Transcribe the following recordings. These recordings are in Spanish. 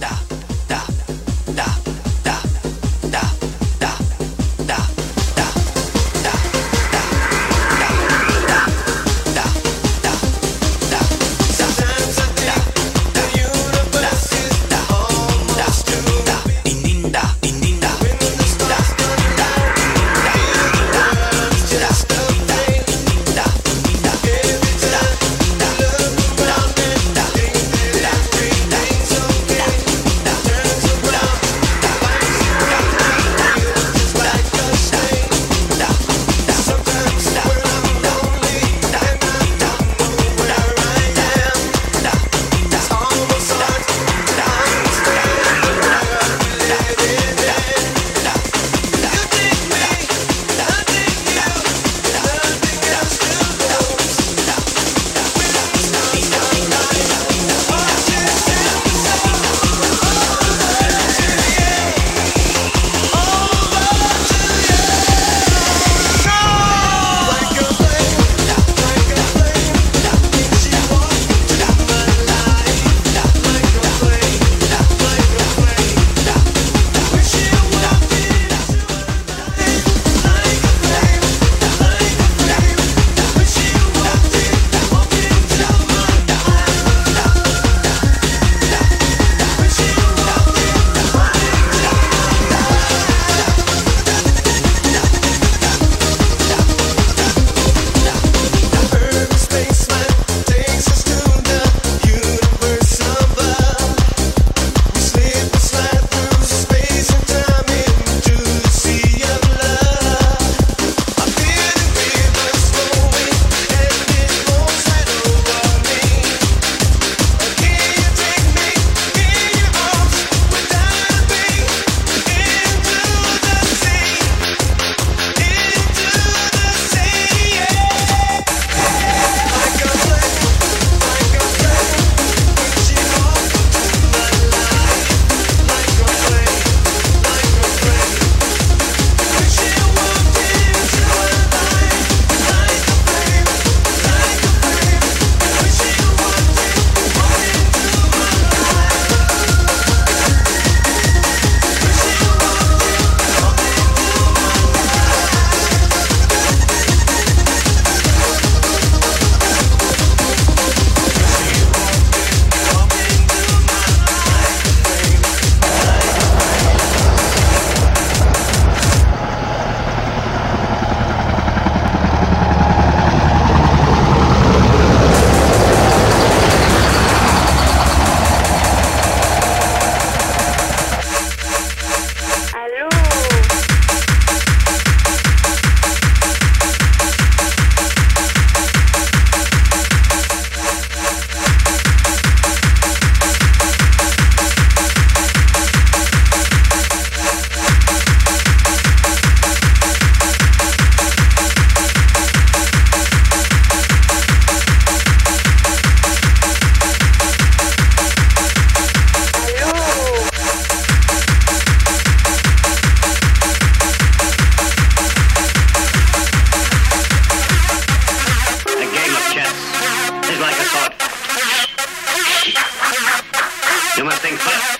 한다.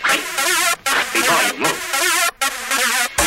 Before you move.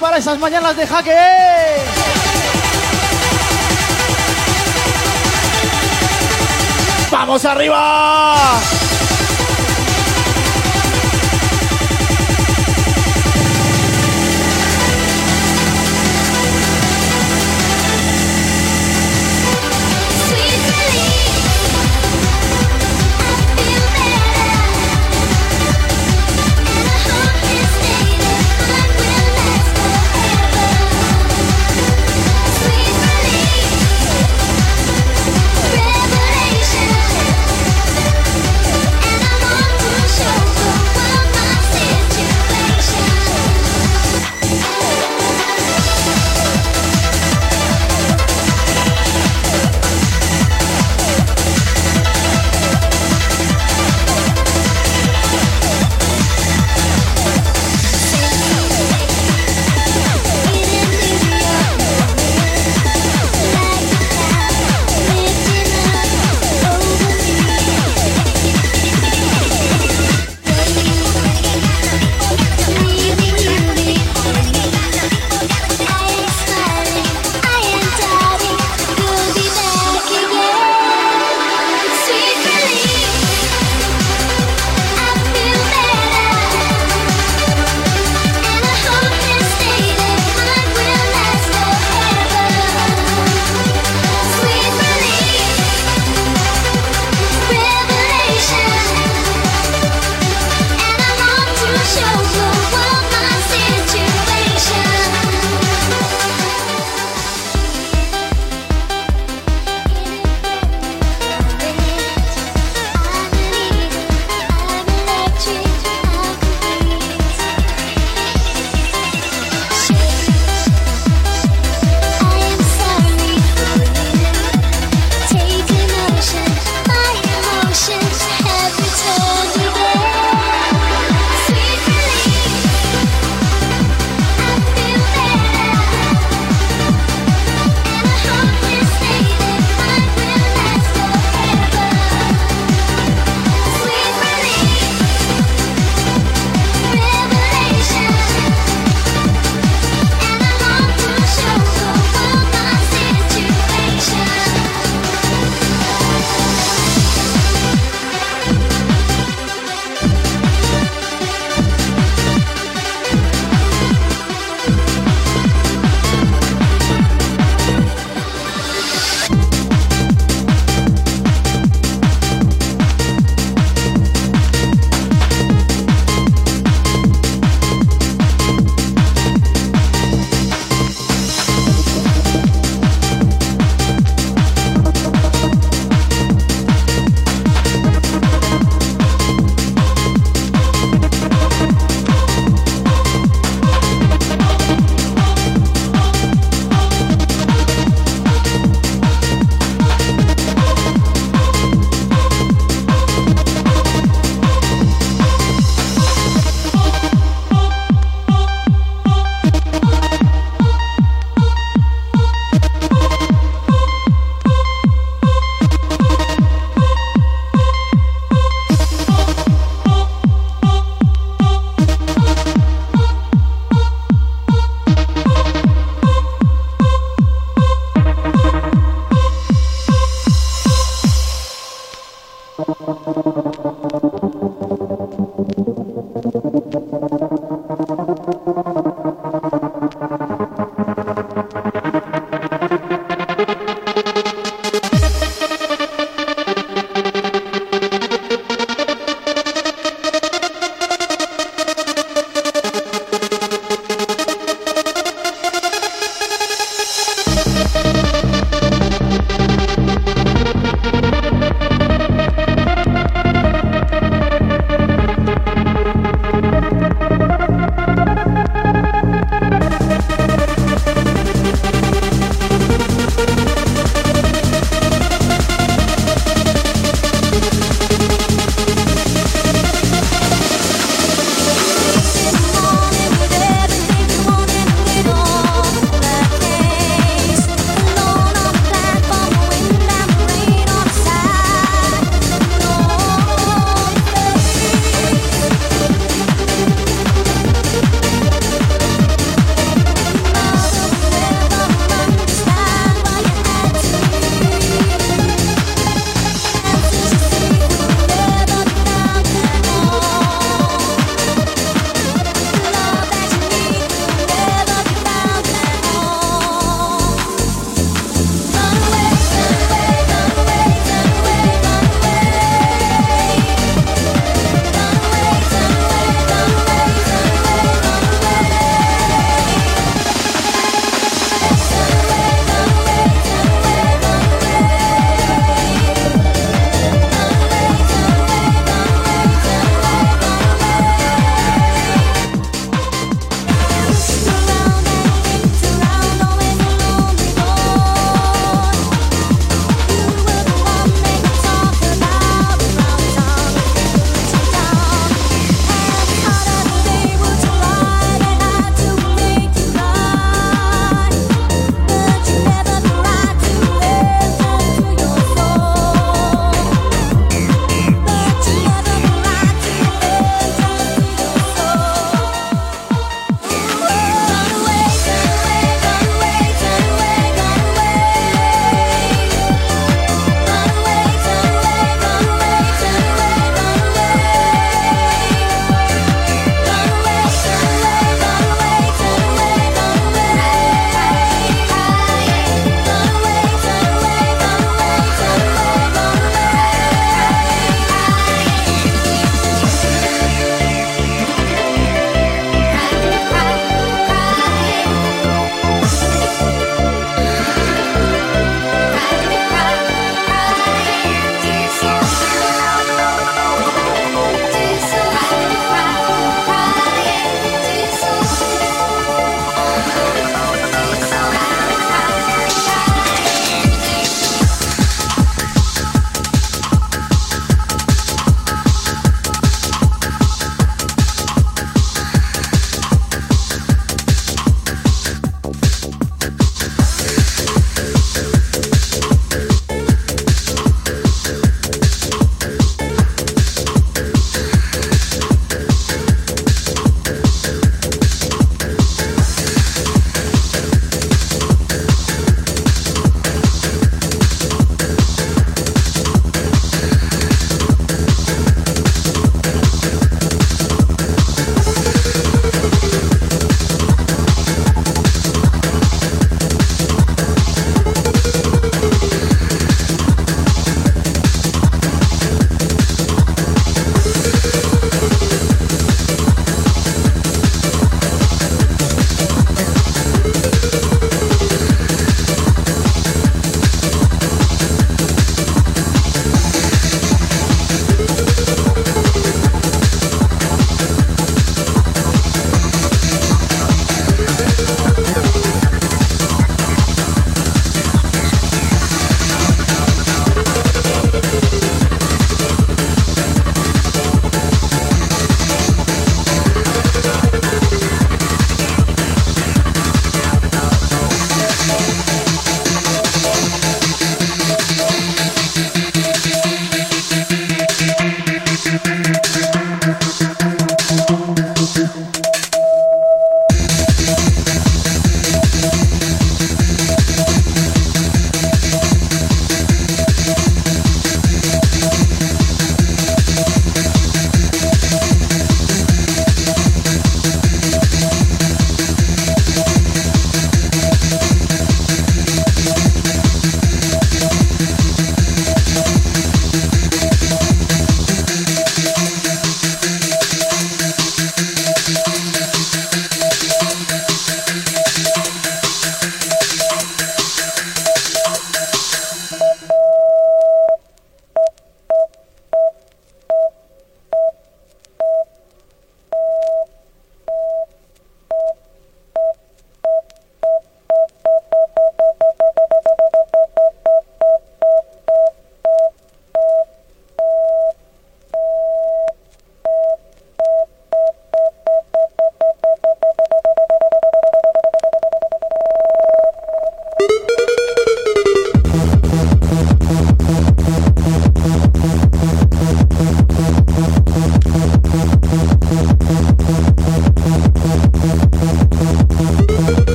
Para esas mañanas de jaque. ¡Vamos arriba!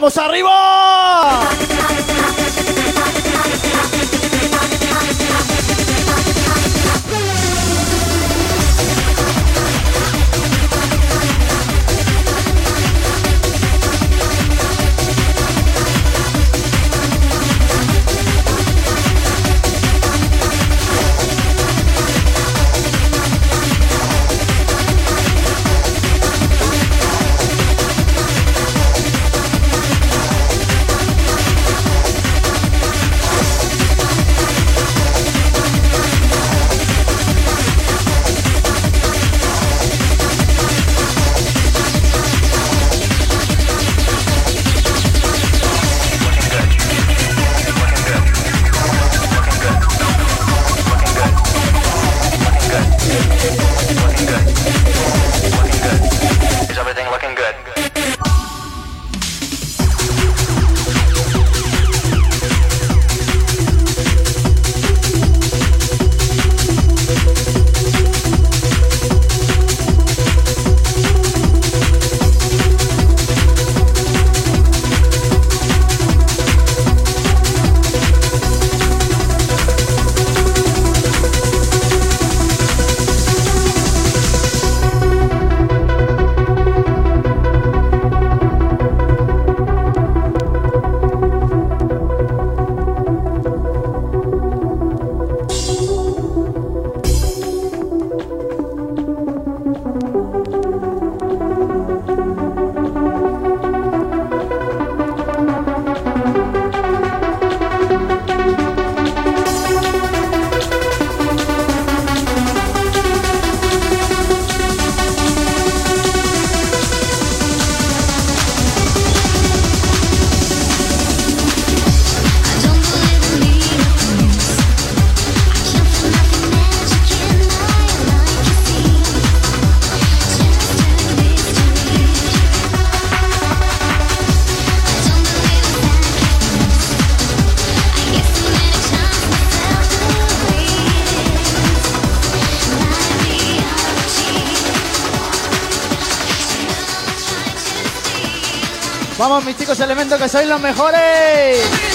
¡Vamos arriba! Elementos, que sois los mejores.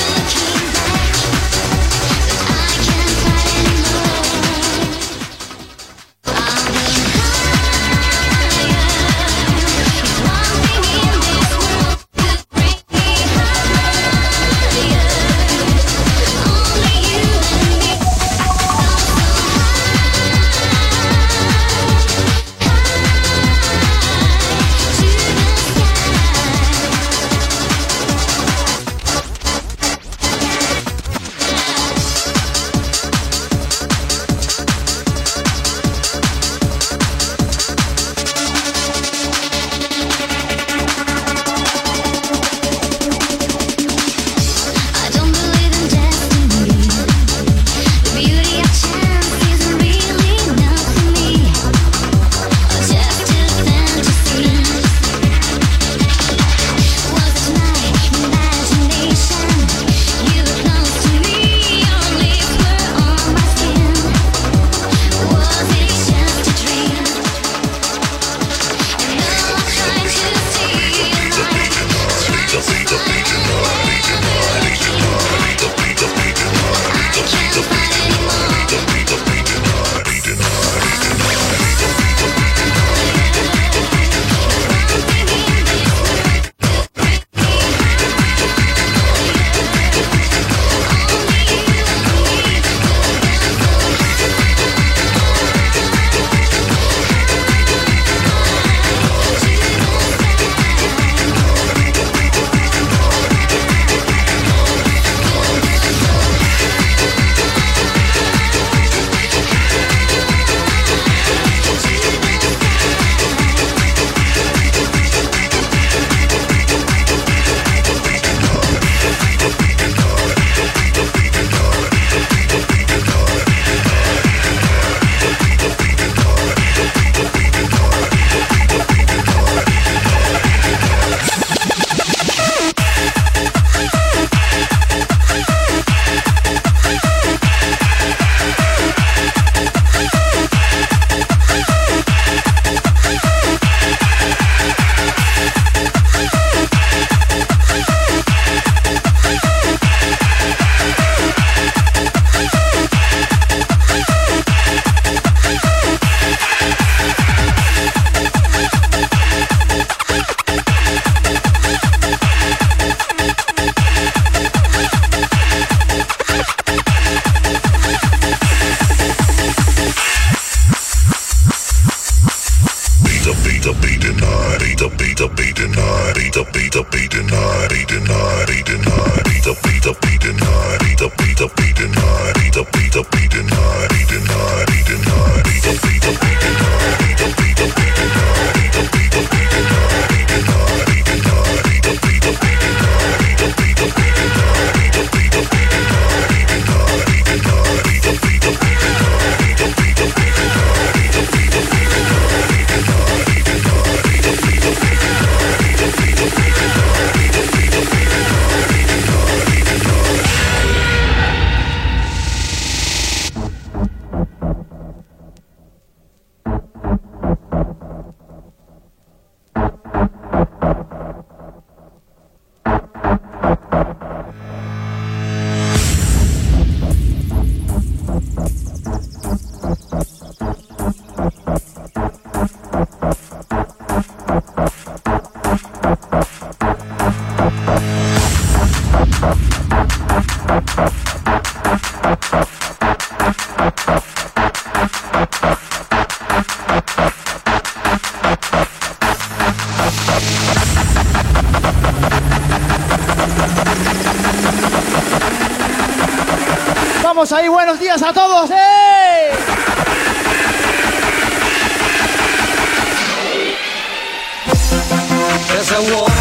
Ahí, buenos días a todos. ¡Eh! ¡Vamos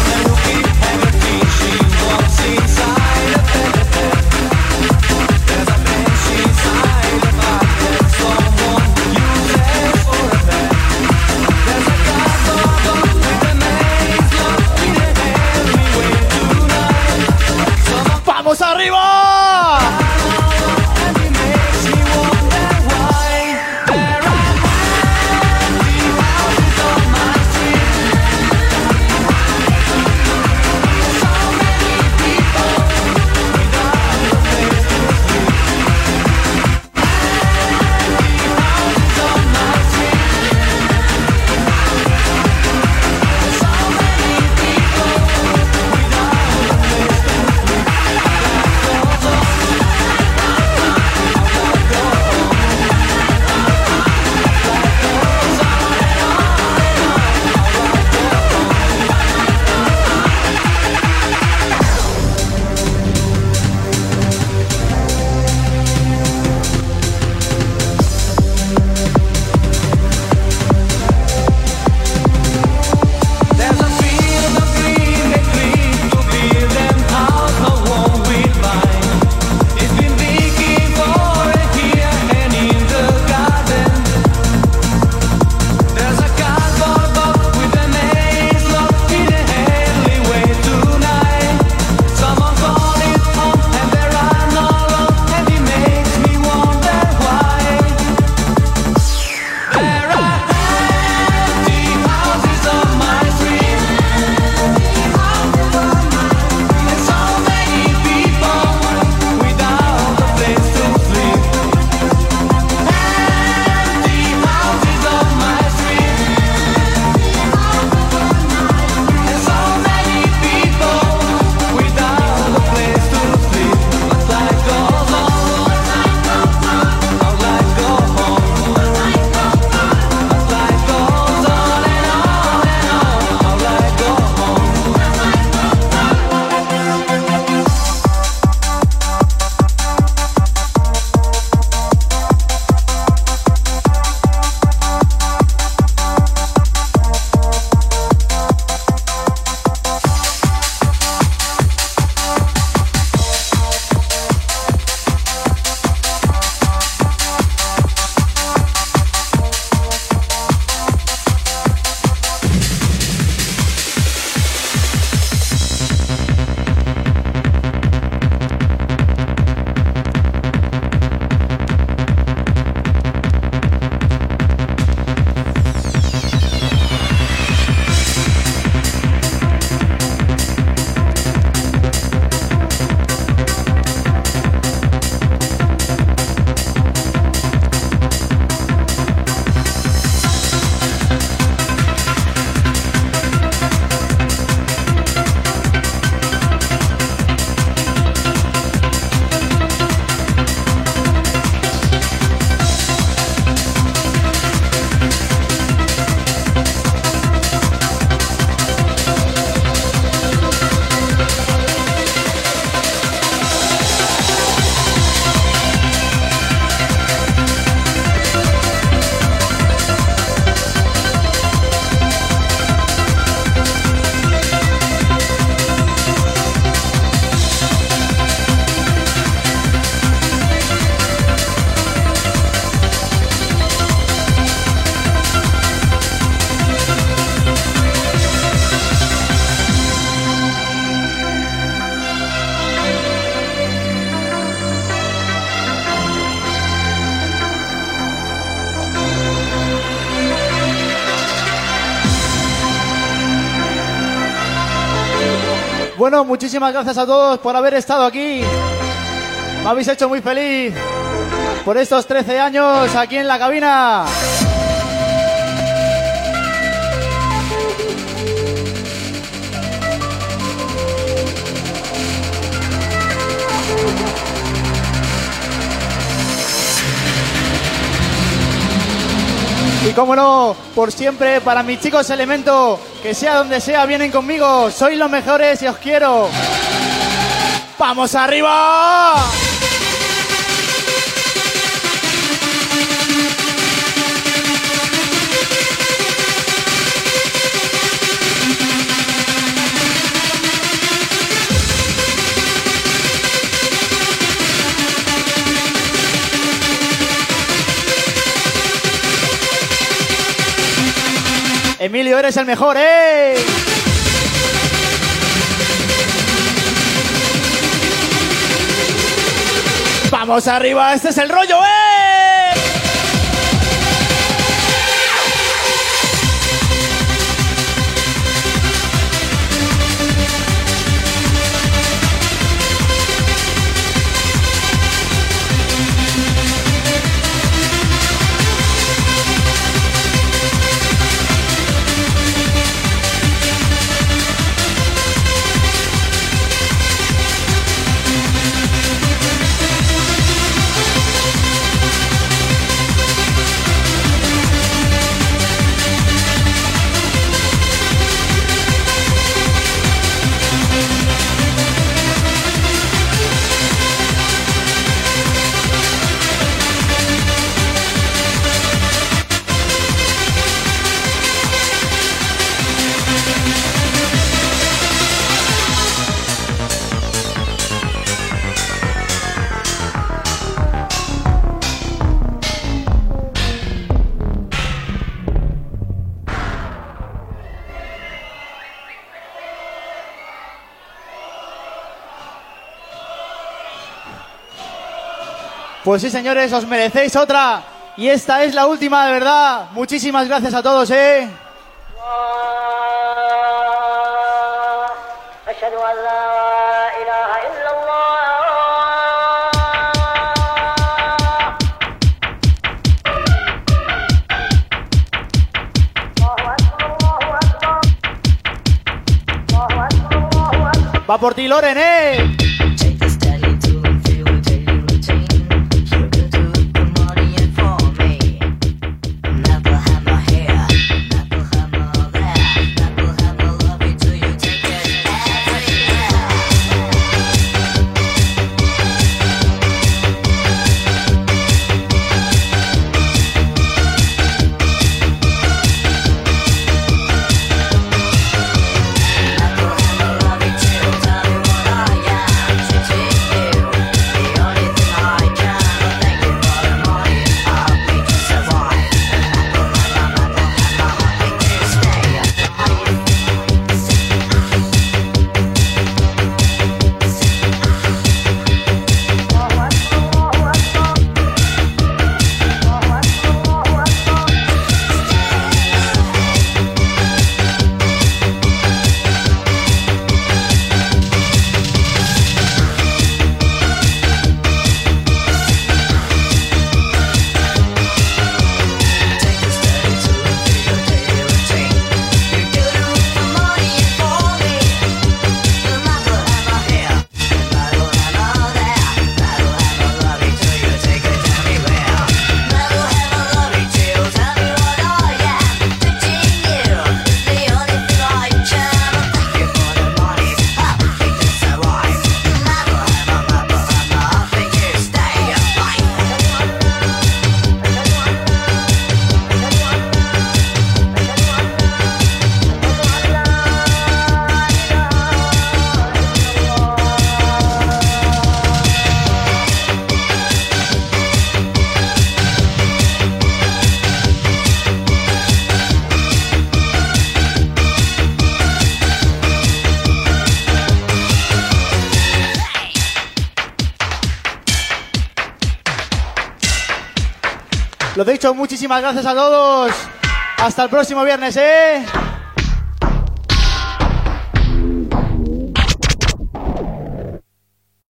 Muchísimas gracias a todos por haber estado aquí. Me habéis hecho muy feliz por estos 13 años aquí en la cabina. Y como no, por siempre, para mis chicos Elemento, que sea donde sea, vienen conmigo. Sois los mejores y os quiero. ¡Vamos arriba! Emilio, eres el mejor, ¡eh! Vamos arriba, este es el rollo, ¡eh! Pues sí, señores, os merecéis otra. Y esta es la última, de verdad. Muchísimas gracias a todos, ¿eh? Va por ti, Loren, ¿eh? Lo dicho, muchísimas gracias a todos. Hasta el próximo viernes, ¿eh?